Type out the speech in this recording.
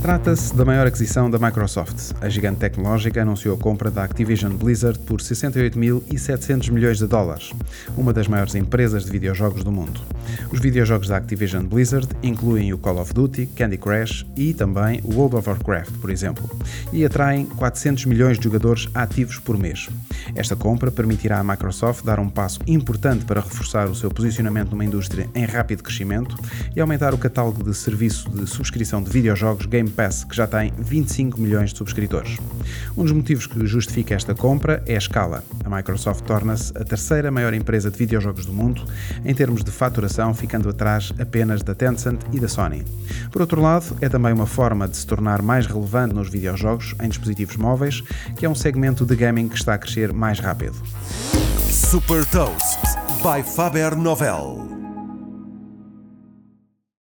Trata-se da maior aquisição da Microsoft. A gigante tecnológica anunciou a compra da Activision Blizzard por 68.700 milhões de dólares, uma das maiores empresas de videojogos do mundo. Os videojogos da Activision Blizzard incluem o Call of Duty, Candy Crush e também o World of Warcraft, por exemplo, e atraem 400 milhões de jogadores ativos por mês. Esta compra permitirá à Microsoft dar um passo importante para reforçar o seu posicionamento numa indústria em rápido crescimento e aumentar o catálogo de serviço de subscrição de videojogos Game Pass, que já tem 25 milhões de subscritores. Um dos motivos que justifica esta compra é a escala. A Microsoft torna-se a terceira maior empresa de videojogos do mundo em termos de faturação, ficando atrás apenas da Tencent e da Sony. Por outro lado, é também uma forma de se tornar mais relevante nos videojogos em dispositivos móveis, que é um segmento de gaming que está a crescer mais rápido. Super Toast by Faber Novel.